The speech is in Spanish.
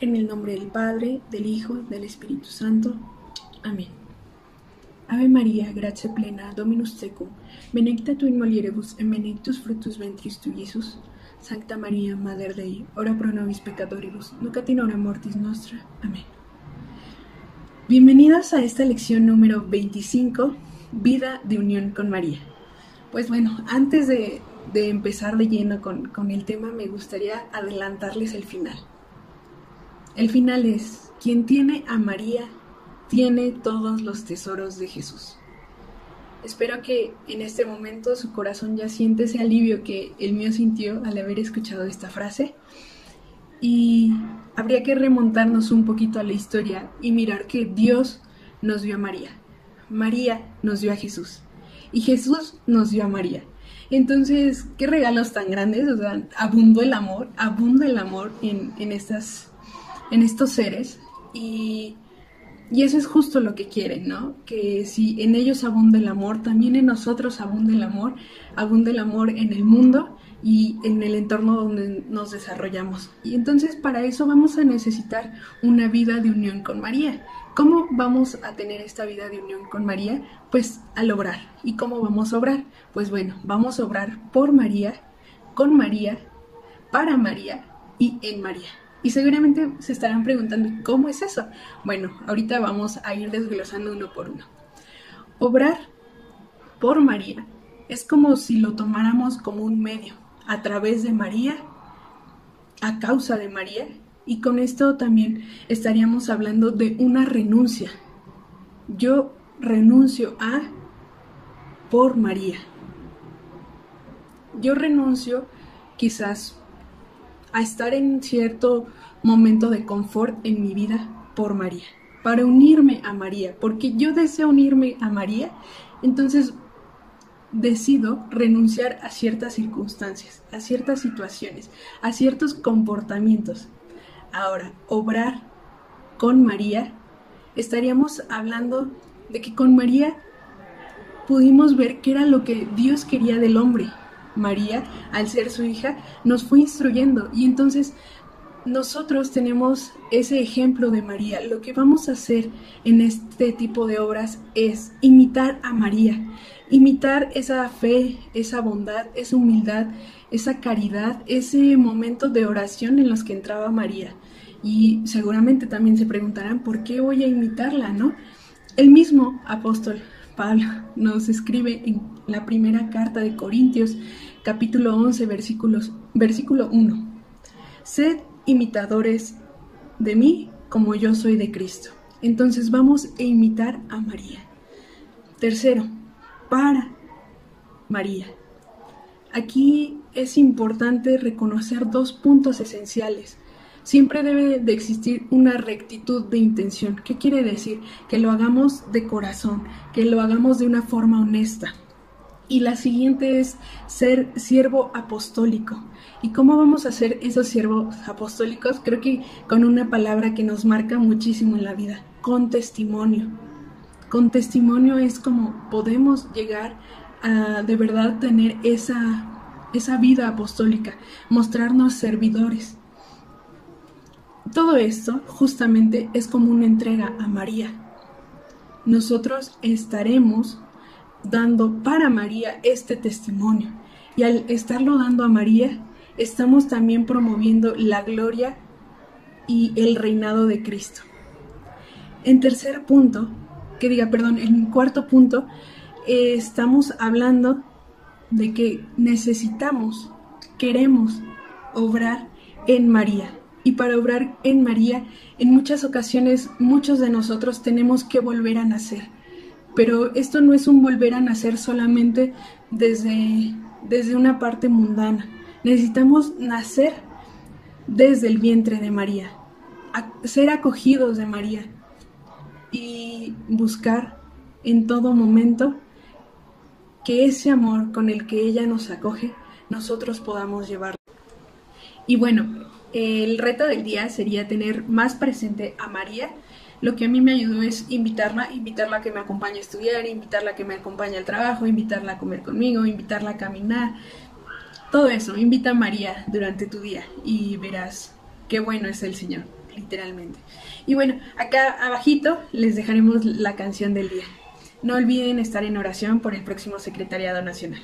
En el nombre del Padre, del Hijo, del Espíritu Santo. Amén. Ave María, gracia plena, Dominus tecum, benedicta tu in mulieribus et benedictus fructus ventris tu, Jesús. Sancta María, Mater Dei, ora pro nobis peccatoribus, nunc in hora mortis nostra. Amén. Bienvenidos a esta lección número 25, Vida de Unión con María. Pues bueno, antes de, de empezar de lleno con, con el tema, me gustaría adelantarles el final. El final es, quien tiene a María, tiene todos los tesoros de Jesús. Espero que en este momento su corazón ya siente ese alivio que el mío sintió al haber escuchado esta frase. Y habría que remontarnos un poquito a la historia y mirar que Dios nos dio a María. María nos dio a Jesús. Y Jesús nos dio a María. Entonces, qué regalos tan grandes, o sea, abundó el amor, abunda el amor en, en estas en estos seres y, y, eso es justo lo que quieren, ¿no? Que si en ellos abunda el amor, también en nosotros abunda el amor, abunda el amor en el mundo y en el entorno donde nos desarrollamos. Y entonces para eso vamos a necesitar una vida de unión con María. ¿Cómo vamos a tener esta vida de unión con María? Pues al obrar. ¿Y cómo vamos a obrar? Pues bueno, vamos a obrar por María, con María, para María y en María. Y seguramente se estarán preguntando, ¿cómo es eso? Bueno, ahorita vamos a ir desglosando uno por uno. Obrar por María es como si lo tomáramos como un medio, a través de María, a causa de María, y con esto también estaríamos hablando de una renuncia. Yo renuncio a por María. Yo renuncio quizás a estar en cierto momento de confort en mi vida por María, para unirme a María, porque yo deseo unirme a María, entonces decido renunciar a ciertas circunstancias, a ciertas situaciones, a ciertos comportamientos. Ahora, obrar con María, estaríamos hablando de que con María pudimos ver qué era lo que Dios quería del hombre, María, al ser su hija, nos fue instruyendo. Y entonces nosotros tenemos ese ejemplo de María. Lo que vamos a hacer en este tipo de obras es imitar a María, imitar esa fe, esa bondad, esa humildad, esa caridad, ese momento de oración en los que entraba María. Y seguramente también se preguntarán, ¿por qué voy a imitarla, no? El mismo apóstol Pablo nos escribe en la primera carta de Corintios, capítulo 11, versículos, versículo 1. Sed imitadores de mí como yo soy de Cristo. Entonces vamos a imitar a María. Tercero, para María. Aquí es importante reconocer dos puntos esenciales siempre debe de existir una rectitud de intención. ¿Qué quiere decir? Que lo hagamos de corazón, que lo hagamos de una forma honesta. Y la siguiente es ser siervo apostólico. ¿Y cómo vamos a ser esos siervos apostólicos? Creo que con una palabra que nos marca muchísimo en la vida, con testimonio. Con testimonio es como podemos llegar a de verdad tener esa, esa vida apostólica, mostrarnos servidores. Todo esto justamente es como una entrega a María. Nosotros estaremos dando para María este testimonio y al estarlo dando a María, estamos también promoviendo la gloria y el reinado de Cristo. En tercer punto, que diga, perdón, en cuarto punto, eh, estamos hablando de que necesitamos, queremos obrar en María. Y para obrar en María, en muchas ocasiones muchos de nosotros tenemos que volver a nacer. Pero esto no es un volver a nacer solamente desde, desde una parte mundana. Necesitamos nacer desde el vientre de María, ser acogidos de María y buscar en todo momento que ese amor con el que ella nos acoge, nosotros podamos llevarlo. Y bueno, el reto del día sería tener más presente a María. Lo que a mí me ayudó es invitarla, invitarla a que me acompañe a estudiar, invitarla a que me acompañe al trabajo, invitarla a comer conmigo, invitarla a caminar. Todo eso, invita a María durante tu día y verás qué bueno es el Señor. literalmente. Y bueno, acá abajito les dejaremos la canción del día. No olviden estar en oración por el próximo Secretariado Nacional.